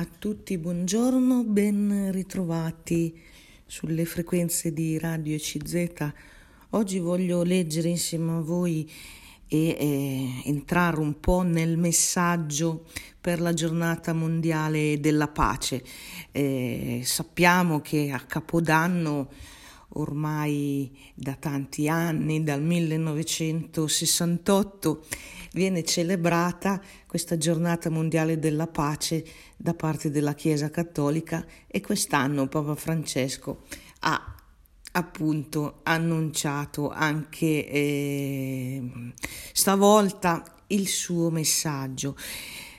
A tutti buongiorno, ben ritrovati sulle frequenze di Radio CZ. Oggi voglio leggere insieme a voi e eh, entrare un po' nel messaggio per la giornata mondiale della pace. Eh, sappiamo che a Capodanno ormai da tanti anni, dal 1968, viene celebrata questa giornata mondiale della pace da parte della Chiesa Cattolica e quest'anno Papa Francesco ha appunto annunciato anche eh, stavolta il suo messaggio.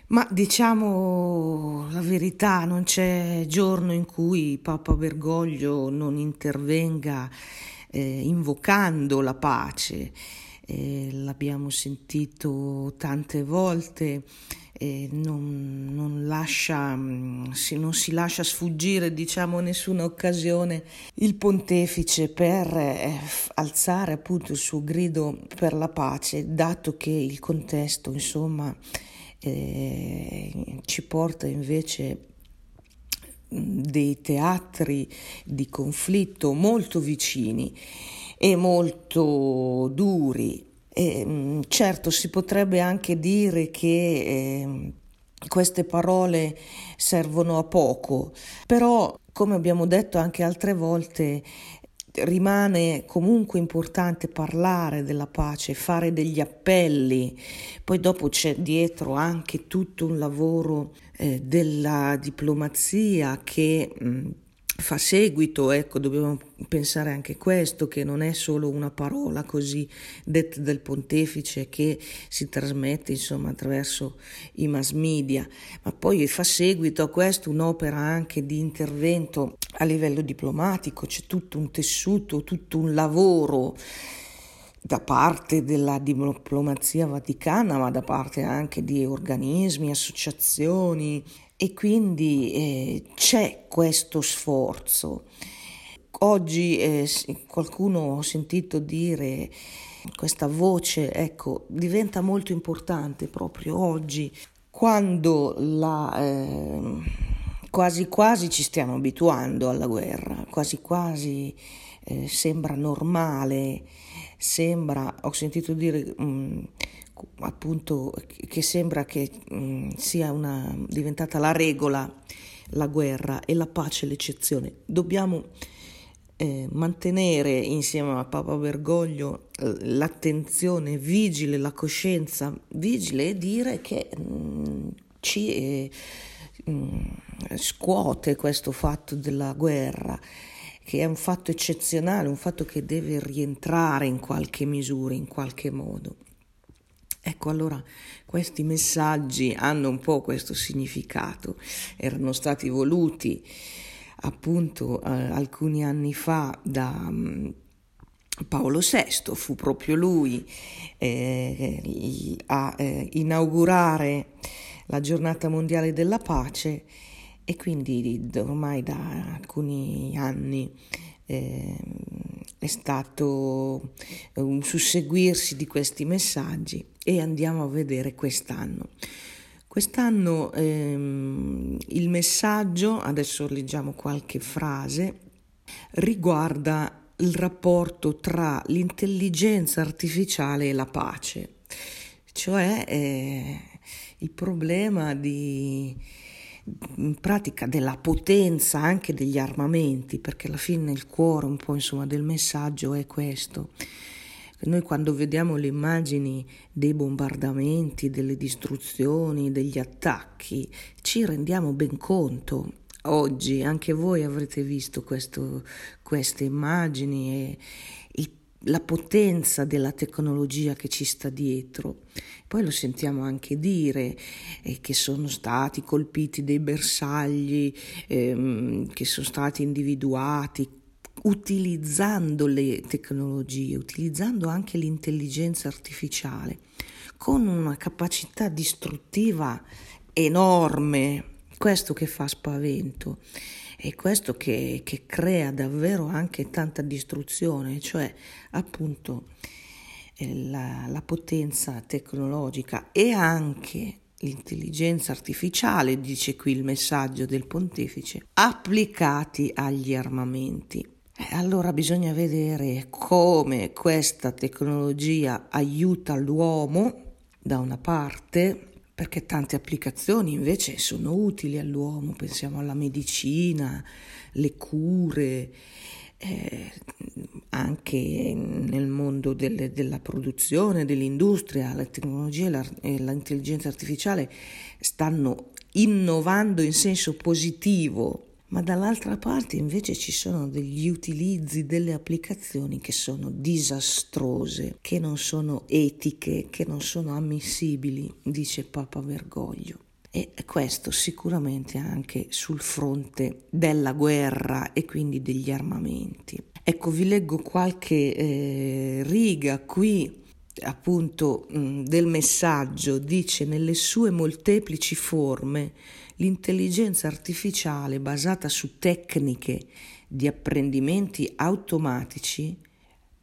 Ma diciamo la verità, non c'è giorno in cui Papa Bergoglio non intervenga eh, invocando la pace. Eh, l'abbiamo sentito tante volte, eh, non, non, lascia, mm, si, non si lascia sfuggire diciamo nessuna occasione il pontefice per eh, alzare appunto il suo grido per la pace, dato che il contesto insomma eh, ci porta invece dei teatri di conflitto molto vicini e molto duri. E, certo, si potrebbe anche dire che eh, queste parole servono a poco, però, come abbiamo detto anche altre volte, rimane comunque importante parlare della pace, fare degli appelli, poi dopo c'è dietro anche tutto un lavoro eh, della diplomazia che mh, fa seguito, ecco, dobbiamo pensare anche questo, che non è solo una parola così detta del pontefice che si trasmette insomma attraverso i mass media, ma poi fa seguito a questo un'opera anche di intervento a livello diplomatico, c'è tutto un tessuto, tutto un lavoro da parte della diplomazia vaticana, ma da parte anche di organismi, associazioni e quindi eh, c'è questo sforzo. Oggi eh, qualcuno ho sentito dire questa voce, ecco, diventa molto importante proprio oggi quando la, eh, quasi quasi ci stiamo abituando alla guerra, quasi quasi eh, sembra normale, sembra, ho sentito dire mh, mm, appunto che sembra che mh, mm, sia una, diventata la regola la guerra e la pace l'eccezione. Dobbiamo eh, mantenere insieme a Papa Bergoglio eh, l'attenzione vigile, la coscienza vigile e dire che mh, mm, ci eh, scuote questo fatto della guerra che è un fatto eccezionale, un fatto che deve rientrare in qualche misura, in qualche modo. Ecco, allora questi messaggi hanno un po' questo significato, erano stati voluti appunto eh, alcuni anni fa da um, Paolo VI, fu proprio lui eh, a eh, inaugurare la giornata mondiale della pace e quindi ormai da alcuni anni eh, è stato un susseguirsi di questi messaggi e andiamo a vedere quest'anno. Quest'anno ehm, il messaggio, adesso leggiamo qualche frase, riguarda il rapporto tra l'intelligenza artificiale e la pace, cioè eh, il problema di in pratica della potenza anche degli armamenti, perché alla fine il cuore un po' insomma del messaggio è questo. Noi quando vediamo le immagini dei bombardamenti, delle distruzioni, degli attacchi, ci rendiamo ben conto. Oggi anche voi avrete visto questo, queste immagini e il la potenza della tecnologia che ci sta dietro. Poi lo sentiamo anche dire eh, che sono stati colpiti dei bersagli, ehm, che sono stati individuati utilizzando le tecnologie, utilizzando anche l'intelligenza artificiale, con una capacità distruttiva enorme, questo che fa spavento. È questo che, che crea davvero anche tanta distruzione, cioè appunto eh, la, la potenza tecnologica e anche l'intelligenza artificiale, dice qui il messaggio del pontefice, applicati agli armamenti. Allora bisogna vedere come questa tecnologia aiuta l'uomo da una parte, perché tante applicazioni invece sono utili all'uomo, pensiamo alla medicina, le cure, eh, anche nel mondo delle, della produzione, dell'industria, la tecnologia e l'intelligenza artificiale stanno innovando in senso positivo ma dall'altra parte invece ci sono degli utilizzi, delle applicazioni che sono disastrose, che non sono etiche, che non sono ammissibili, dice Papa Bergoglio. E questo sicuramente anche sul fronte della guerra e quindi degli armamenti. Ecco, vi leggo qualche eh, riga qui appunto mh, del messaggio, dice nelle sue molteplici forme l'intelligenza artificiale basata su tecniche di apprendimenti automatici,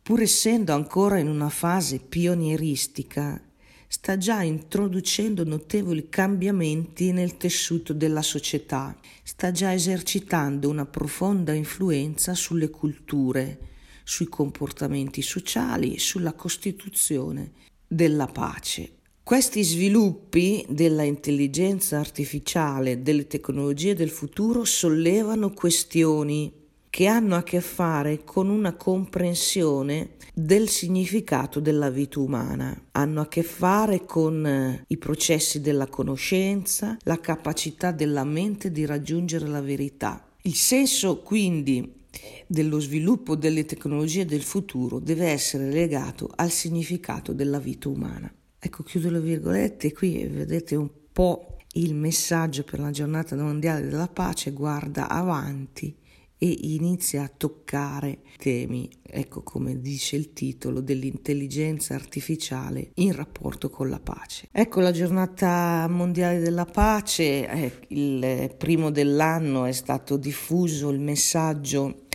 pur essendo ancora in una fase pionieristica, sta già introducendo notevoli cambiamenti nel tessuto della società, sta già esercitando una profonda influenza sulle culture, sui comportamenti sociali, sulla costituzione della pace. Questi sviluppi della intelligenza artificiale, delle tecnologie del futuro sollevano questioni che hanno a che fare con una comprensione del significato della vita umana, hanno a che fare con eh, i processi della conoscenza, la capacità della mente di raggiungere la verità. Il senso quindi dello sviluppo delle tecnologie del futuro deve essere legato al significato della vita umana. Ecco, chiudo le virgolette, qui vedete un po' il messaggio per la giornata mondiale della pace, guarda avanti e inizia a toccare temi, ecco come dice il titolo, dell'intelligenza artificiale in rapporto con la pace. Ecco la giornata mondiale della pace, eh, il primo dell'anno è stato diffuso il messaggio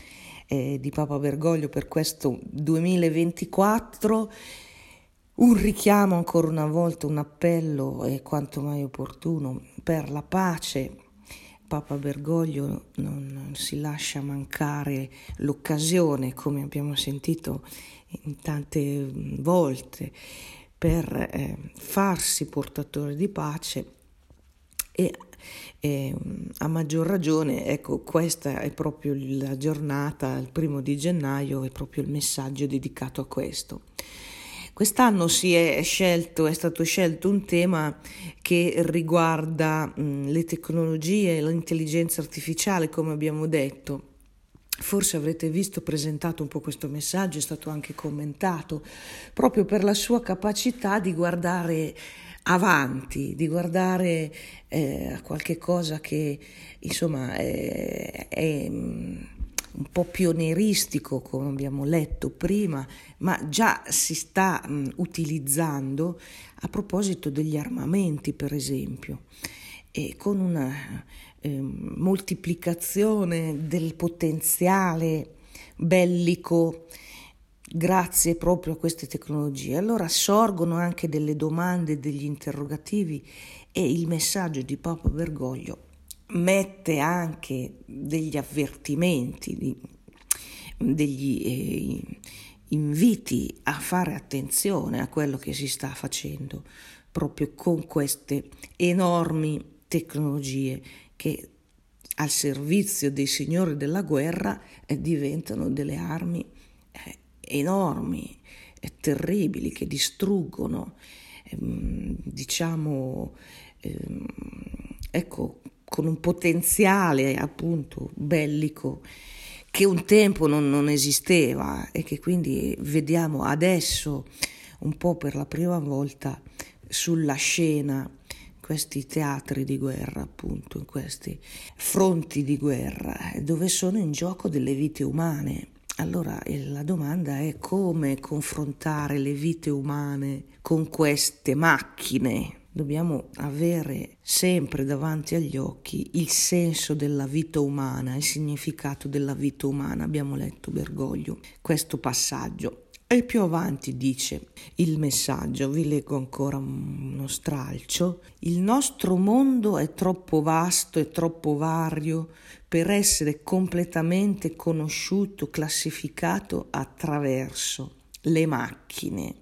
eh, di Papa Bergoglio per questo 2024 un richiamo ancora una volta, un appello è quanto mai opportuno per la pace. Papa Bergoglio non, si lascia mancare l'occasione, come abbiamo sentito tante volte, per eh, farsi portatore di pace e e, a maggior ragione, ecco, questa è proprio la giornata, il primo di gennaio, è proprio il messaggio dedicato a questo. Quest'anno si è scelto, è stato scelto un tema che riguarda mh, le tecnologie, l'intelligenza artificiale, come abbiamo detto. Forse avrete visto presentato un po' questo messaggio, è stato anche commentato, proprio per la sua capacità di guardare avanti, di guardare eh, a qualche cosa che insomma è, è un po' pionieristico, come abbiamo letto prima, ma già si sta mh, utilizzando a proposito degli armamenti, per esempio, e con una eh, moltiplicazione del potenziale bellico grazie proprio a queste tecnologie. Allora sorgono anche delle domande, degli interrogativi e il messaggio di Papa Bergoglio mette anche degli avvertimenti, degli eh, inviti a fare attenzione a quello che si sta facendo proprio con queste enormi tecnologie che al servizio dei signori della guerra eh, diventano delle armi enormi, terribili, che distruggono, ehm, diciamo, ehm, ecco, con un potenziale appunto bellico che un tempo non, non esisteva e che quindi vediamo adesso un po' per la prima volta sulla scena questi teatri di guerra, appunto, in questi fronti di guerra, dove sono in gioco delle vite umane. Allora la domanda è come confrontare le vite umane con queste macchine dobbiamo avere sempre davanti agli occhi il senso della vita umana, il significato della vita umana. Abbiamo letto Bergoglio questo passaggio. E più avanti dice il messaggio, vi leggo ancora uno stralcio, il nostro mondo è troppo vasto e troppo vario per essere completamente conosciuto, classificato attraverso le macchine.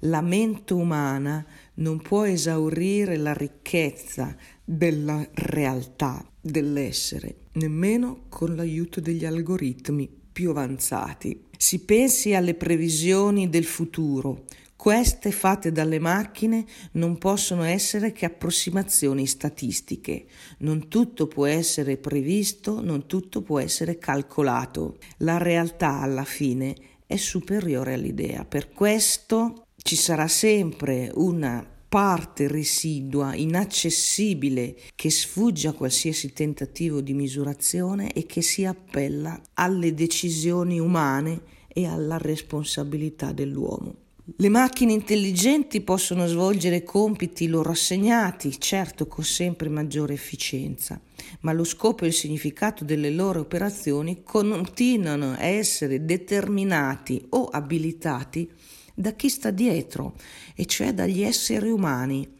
La mente umana non può esaurire la ricchezza della realtà dell'essere, nemmeno con l'aiuto degli algoritmi più avanzati. Si pensi alle previsioni del futuro. Queste fatte dalle macchine non possono essere che approssimazioni statistiche. Non tutto può essere previsto, non tutto può essere calcolato. La realtà alla fine è superiore all'idea. Per questo ci sarà sempre una parte residua, inaccessibile, che sfugge a qualsiasi tentativo di misurazione e che si appella alle decisioni umane e alla responsabilità dell'uomo. Le macchine intelligenti possono svolgere compiti loro assegnati, certo con sempre maggiore efficienza, ma lo scopo e il significato delle loro operazioni continuano a essere determinati o abilitati da chi sta dietro, e cioè dagli esseri umani,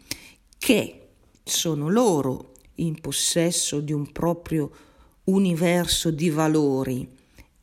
che sono loro in possesso di un proprio universo di valori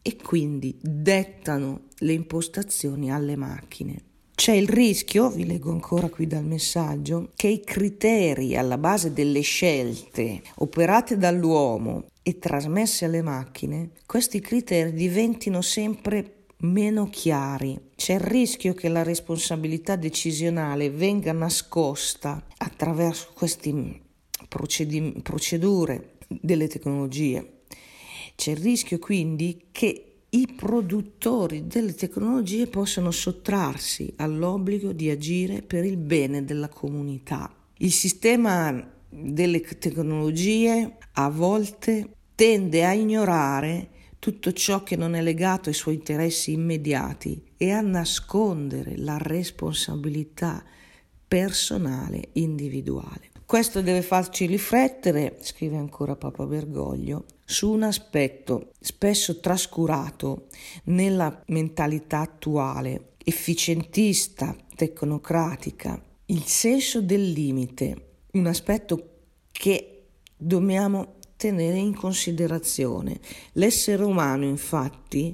e quindi dettano le impostazioni alle macchine. C'è il rischio, vi leggo ancora qui dal messaggio, che i criteri alla base delle scelte operate dall'uomo e trasmesse alle macchine, questi criteri diventino sempre meno chiari. C'è il rischio che la responsabilità decisionale venga nascosta attraverso queste procedi- procedure delle tecnologie. C'è il rischio quindi che i produttori delle tecnologie possano sottrarsi all'obbligo di agire per il bene della comunità. Il sistema delle tecnologie a volte tende a ignorare tutto ciò che non è legato ai suoi interessi immediati e a nascondere la responsabilità personale individuale. Questo deve farci riflettere, scrive ancora Papa Bergoglio, su un aspetto spesso trascurato nella mentalità attuale, efficientista, tecnocratica, il senso del limite, un aspetto che dobbiamo tenere in considerazione. L'essere umano, infatti,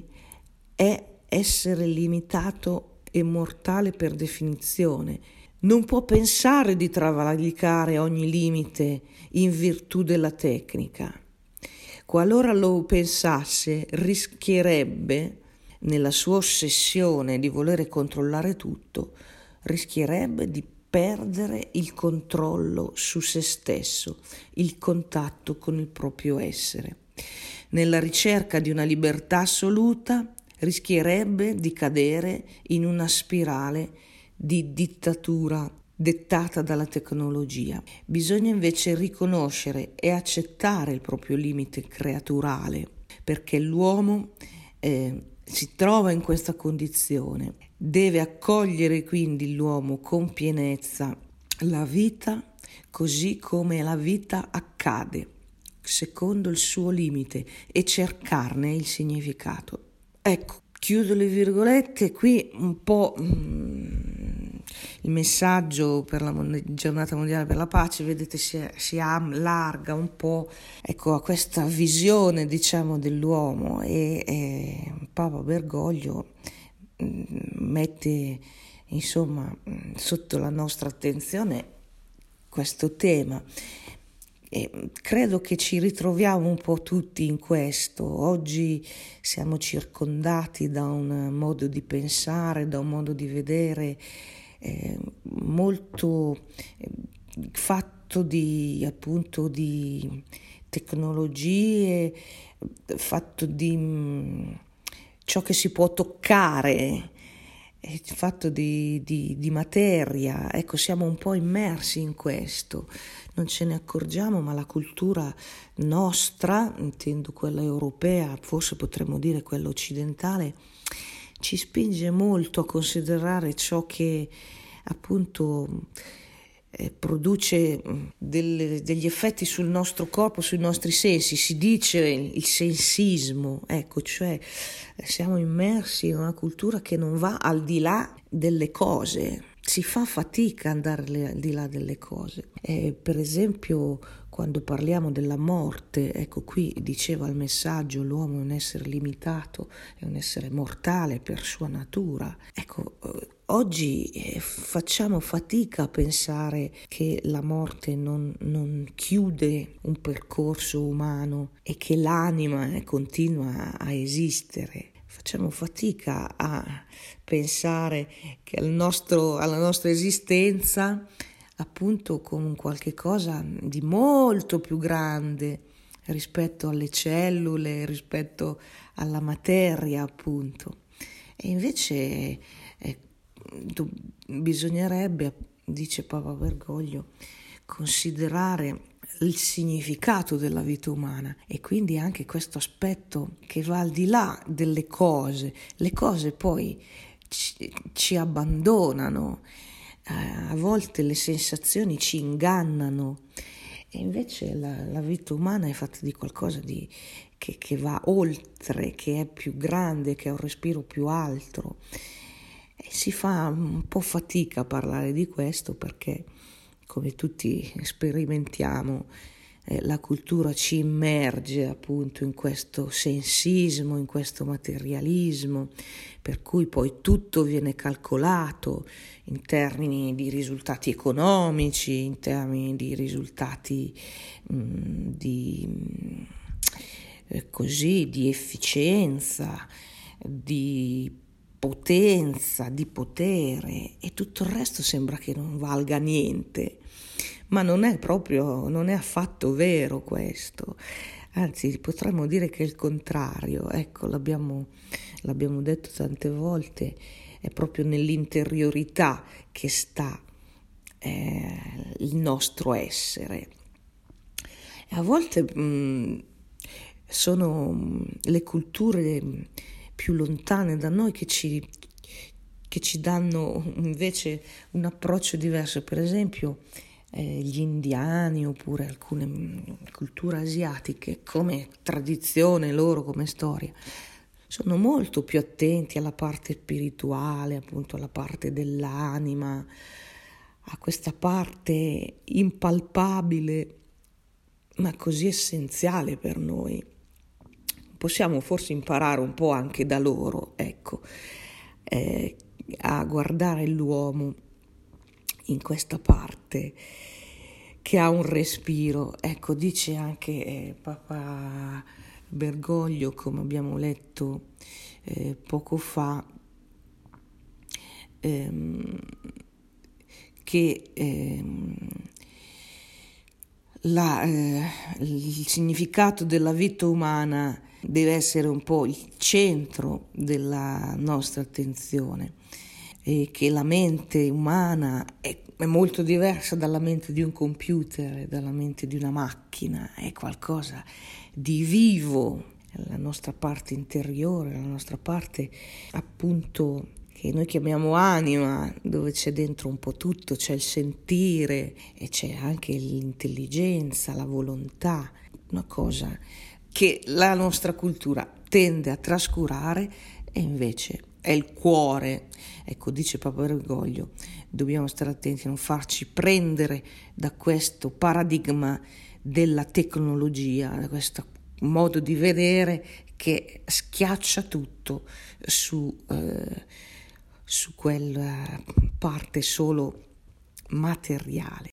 è essere limitato e mortale per definizione. Non può pensare di travalicare ogni limite in virtù della tecnica. Qualora lo pensasse, rischierebbe, nella sua ossessione di volere controllare tutto, rischierebbe di perdere il controllo su se stesso, il contatto con il proprio essere. Nella ricerca di una libertà assoluta rischierebbe di cadere in una spirale di dittatura dettata dalla tecnologia. Bisogna invece riconoscere e accettare il proprio limite creaturale, perché l'uomo eh, si trova in questa condizione Deve accogliere quindi l'uomo con pienezza la vita così come la vita accade, secondo il suo limite, e cercarne il significato. Ecco, chiudo le virgolette, qui un po' mm, il messaggio per la giornata mondiale per la pace, vedete, si, si allarga un po' ecco, a questa visione, diciamo, dell'uomo e, e Papa Bergoglio mette insomma sotto la nostra attenzione questo tema. E credo che ci ritroviamo un po' tutti in questo. Oggi siamo circondati da un modo di pensare, da un modo di vedere eh, molto eh, fatto di appunto di tecnologie, fatto di ciò che si può toccare, il fatto di, di, di, materia, ecco, siamo un po' immersi in questo, non ce ne accorgiamo, ma la cultura nostra, intendo quella europea, forse potremmo dire quella occidentale, ci spinge molto a considerare ciò che appunto eh, produce mm, delle, degli effetti sul nostro corpo, sui nostri sensi, si dice il sensismo, ecco, cioè siamo immersi in una cultura che non va al di là delle cose, si fa fatica ad andare al di là delle cose. Eh, per esempio, quando parliamo della morte, ecco qui diceva il messaggio, l'uomo è un essere limitato, è un essere mortale per sua natura. Ecco, eh, oggi eh, facciamo fatica a pensare che la morte non, non chiude un percorso umano e che l'anima eh, continua a esistere facciamo fatica a pensare che al nostro, alla nostra esistenza appunto come qualche cosa di molto più grande rispetto alle cellule, rispetto alla materia appunto. E invece eh, bisognerebbe, dice Papa Bergoglio, considerare il significato della vita umana e quindi anche questo aspetto che va al di là delle cose. Le cose poi ci, ci abbandonano, a volte le sensazioni ci ingannano e invece la, la vita umana è fatta di qualcosa di, che, che va oltre, che è più grande, che ha un respiro più alto. E si fa un po' fatica a parlare di questo perché come tutti sperimentiamo, eh, la cultura ci immerge appunto in questo sensismo, in questo materialismo, per cui poi tutto viene calcolato in termini di risultati economici, in termini di risultati mh, mm, di, eh, così, di efficienza, di potenza, di potere e tutto il resto sembra che non valga niente. Ma non è proprio, non è affatto vero questo. Anzi, potremmo dire che è il contrario. Ecco, l'abbiamo, l'abbiamo detto tante volte, è proprio nell'interiorità che sta eh, il nostro essere. A volte mh, mm, sono mm, le culture più lontane da noi che ci, che ci danno invece un approccio diverso. Per esempio, eh, gli indiani oppure alcune mm, culture asiatiche, come tradizione loro, come storia, sono molto più attenti alla parte spirituale, appunto alla parte dell'anima, a questa parte impalpabile, ma così essenziale per noi. Possiamo forse imparare un po' anche da loro, ecco, eh, a guardare l'uomo in questa parte che ha un respiro. Ecco, dice anche eh, Papa Bergoglio, come abbiamo letto eh, poco fa, ehm, che ehm, la, eh, il significato della vita umana deve essere un po' il centro della nostra attenzione e che la mente umana è, è molto diversa dalla mente di un computer, dalla mente di una macchina, è qualcosa di vivo, la nostra parte interiore, la nostra parte appunto che noi chiamiamo anima, dove c'è dentro un po' tutto, c'è il sentire e c'è anche l'intelligenza, la volontà, una cosa che la nostra cultura tende a trascurare e invece è il cuore. Ecco, dice Papa Bergoglio, dobbiamo stare attenti a non farci prendere da questo paradigma della tecnologia, da questo modo di vedere che schiaccia tutto su, eh, su quella parte solo materiale.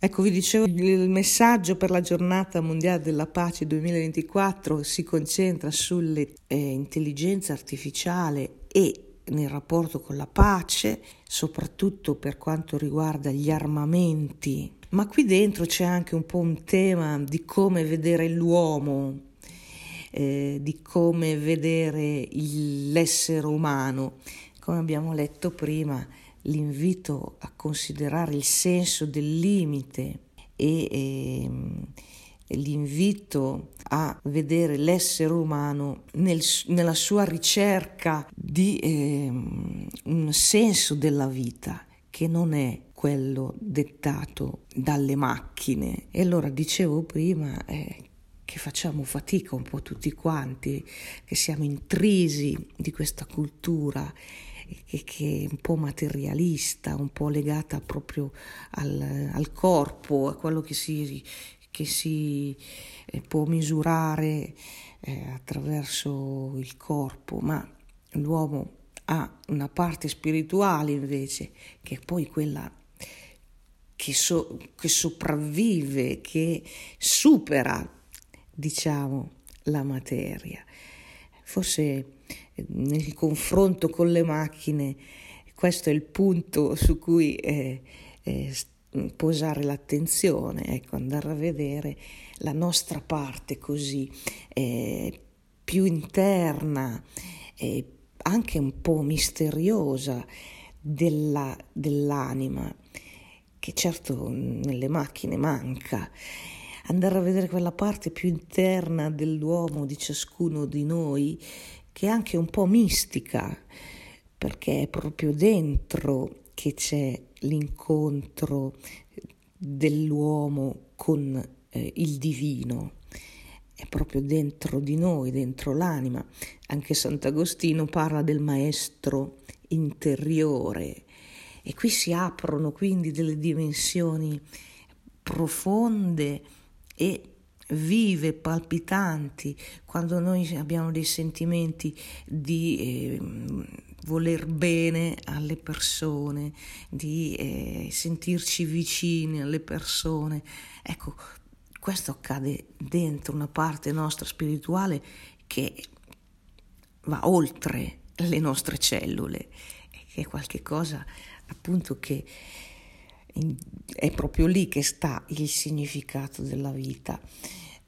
Ecco, vi dicevo, il messaggio per la giornata mondiale della pace 2024 si concentra sull'intelligenza eh, artificiale e nel rapporto con la pace, soprattutto per quanto riguarda gli armamenti. Ma qui dentro c'è anche un po' un tema di come vedere l'uomo, eh, di come vedere l'essere umano. Come abbiamo letto prima, l'invito a considerare il senso del limite e, e ehm, l'invito a vedere l'essere umano nel, nella sua ricerca di eh, un senso della vita che non è quello dettato dalle macchine. E allora dicevo prima eh, che facciamo fatica un po' tutti quanti, che siamo intrisi di questa cultura che, che, è un po' materialista, un po' legata proprio al, al corpo, a quello che si, che si eh, può misurare eh, attraverso il corpo, ma l'uomo ha una parte spirituale invece, che è poi quella che, so, che sopravvive, che supera, diciamo, la materia. Forse eh, nel confronto con le macchine questo è il punto su cui eh, eh, posare l'attenzione, ecco, andare a vedere la nostra parte così eh, più interna, eh, anche un po' misteriosa della, dell'anima, che certo nelle macchine manca. Andare a vedere quella parte più interna dell'uomo, di ciascuno di noi, che è anche un po' mistica, perché è proprio dentro che c'è l'incontro dell'uomo con eh, il divino. È proprio dentro di noi, dentro l'anima. Anche Sant'Agostino parla del maestro interiore e qui si aprono quindi delle dimensioni profonde e vive, palpitanti, quando noi abbiamo dei sentimenti di eh, voler bene alle persone, di eh, sentirci vicini alle persone. Ecco, questo accade dentro una parte nostra spirituale che va oltre le nostre cellule, che è qualcosa appunto che è proprio lì che sta il significato della vita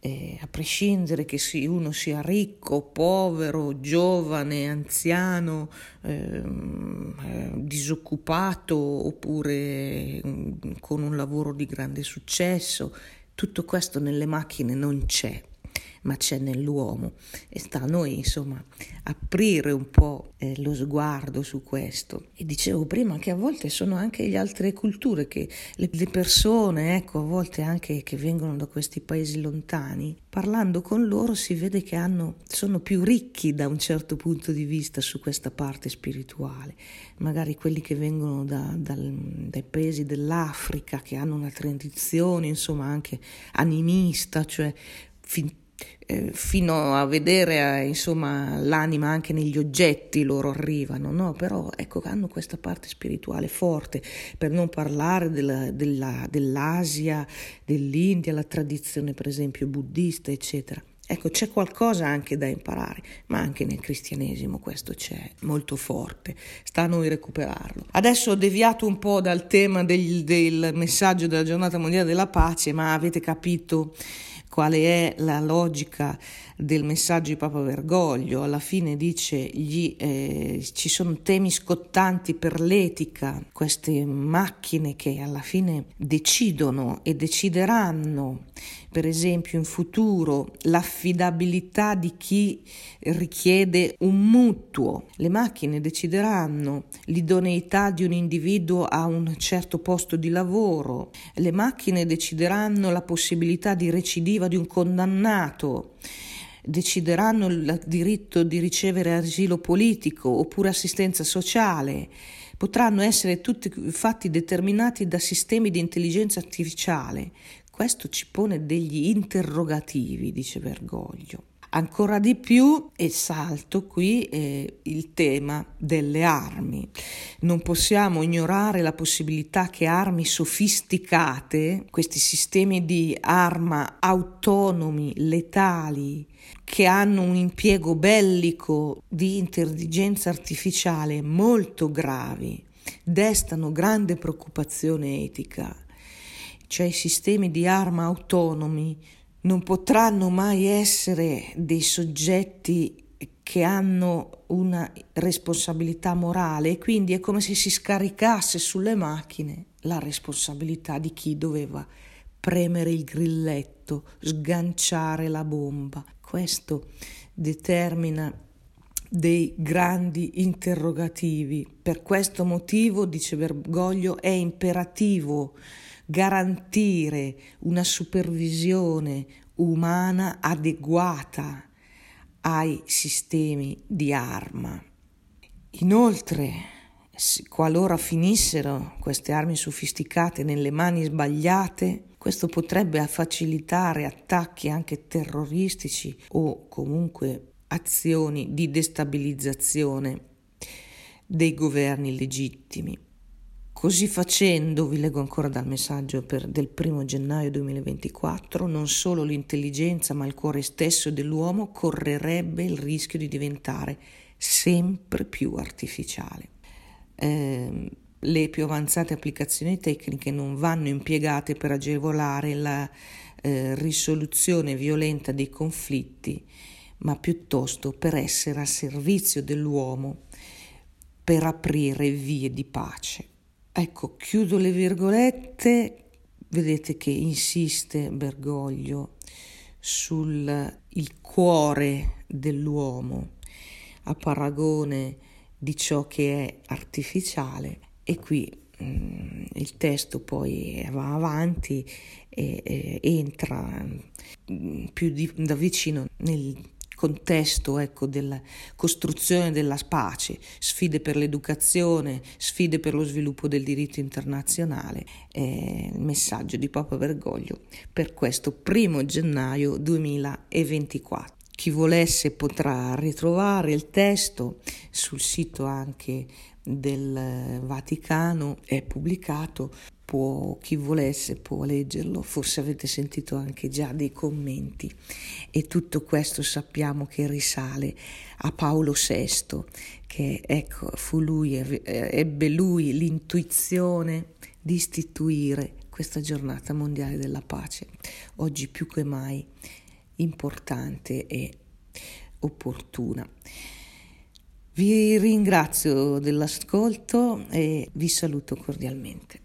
eh, a prescindere che si, uno sia ricco, povero, giovane, anziano, ehm, eh, disoccupato oppure mm, con un lavoro di grande successo, tutto questo nelle macchine non c'è ma c'è nell'uomo e sta a noi insomma aprire un po' eh, lo sguardo su questo. E dicevo prima che a volte sono anche le altre culture che le, le persone, ecco, a volte anche che vengono da questi paesi lontani, parlando con loro si vede che hanno, sono più ricchi da un certo punto di vista su questa parte spirituale. Magari quelli che vengono da, dal, dai paesi dell'Africa, che hanno una tradizione, insomma, anche animista, cioè fin, eh, fino a vedere eh, insomma l'anima anche negli oggetti loro arrivano, no? però ecco hanno questa parte spirituale forte, per non parlare della, della, dell'Asia, dell'India, la tradizione per esempio buddista eccetera. Ecco, c'è qualcosa anche da imparare, ma anche nel cristianesimo questo c'è molto forte, sta a noi recuperarlo. Adesso ho deviato un po' dal tema del, del messaggio della giornata mondiale della pace, ma avete capito quale è la logica del messaggio di Papa Bergoglio. Alla fine dice gli, eh, ci sono temi scottanti per l'etica, queste macchine che alla fine decidono e decideranno, per esempio in futuro, l'affidabilità di chi richiede un mutuo. Le macchine decideranno l'idoneità di un individuo a un certo posto di lavoro. Le macchine decideranno la possibilità di recidiva di un condannato decideranno il diritto di ricevere asilo politico oppure assistenza sociale, potranno essere tutti fatti determinati da sistemi di intelligenza artificiale. Questo ci pone degli interrogativi, dice Bergoglio. Ancora di più, e salto qui, eh, il tema delle armi. Non possiamo ignorare la possibilità che armi sofisticate, questi sistemi di arma autonomi, letali, che hanno un impiego bellico di intelligenza artificiale molto gravi, destano grande preoccupazione etica. Cioè i sistemi di arma autonomi non potranno mai essere dei soggetti che hanno una responsabilità morale e quindi è come se si scaricasse sulle macchine la responsabilità di chi doveva premere il grilletto, sganciare la bomba. Questo determina dei grandi interrogativi. Per questo motivo, dice Bergoglio, è imperativo garantire una supervisione umana adeguata ai sistemi di arma. Inoltre, qualora finissero queste armi sofisticate nelle mani sbagliate, questo potrebbe facilitare attacchi anche terroristici o comunque azioni di destabilizzazione dei governi legittimi. Così facendo, vi leggo ancora dal messaggio per, del primo gennaio 2024, non solo l'intelligenza ma il cuore stesso dell'uomo correrebbe il rischio di diventare sempre più artificiale. Eh, le più avanzate applicazioni tecniche non vanno impiegate per agevolare la eh, risoluzione violenta dei conflitti, ma piuttosto per essere a servizio dell'uomo, per aprire vie di pace. Ecco, chiudo le virgolette, vedete che insiste Bergoglio sul cuore dell'uomo a paragone di ciò che è artificiale. E qui mh, mm, il testo poi va avanti e, e entra mh, mm, più di, da vicino nel contesto ecco, della costruzione della pace, sfide per l'educazione, sfide per lo sviluppo del diritto internazionale, eh, il messaggio di Papa Bergoglio per questo primo gennaio 2024. Chi volesse potrà ritrovare il testo sul sito anche del Vaticano, è pubblicato può, chi volesse può leggerlo, forse avete sentito anche già dei commenti e tutto questo sappiamo che risale a Paolo VI, che ecco, fu lui, ebbe lui l'intuizione di istituire questa giornata mondiale della pace, oggi più che mai importante e opportuna. Vi ringrazio dell'ascolto e vi saluto cordialmente.